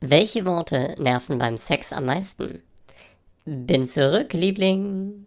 Welche Worte nerven beim Sex am meisten? Bin zurück, Liebling.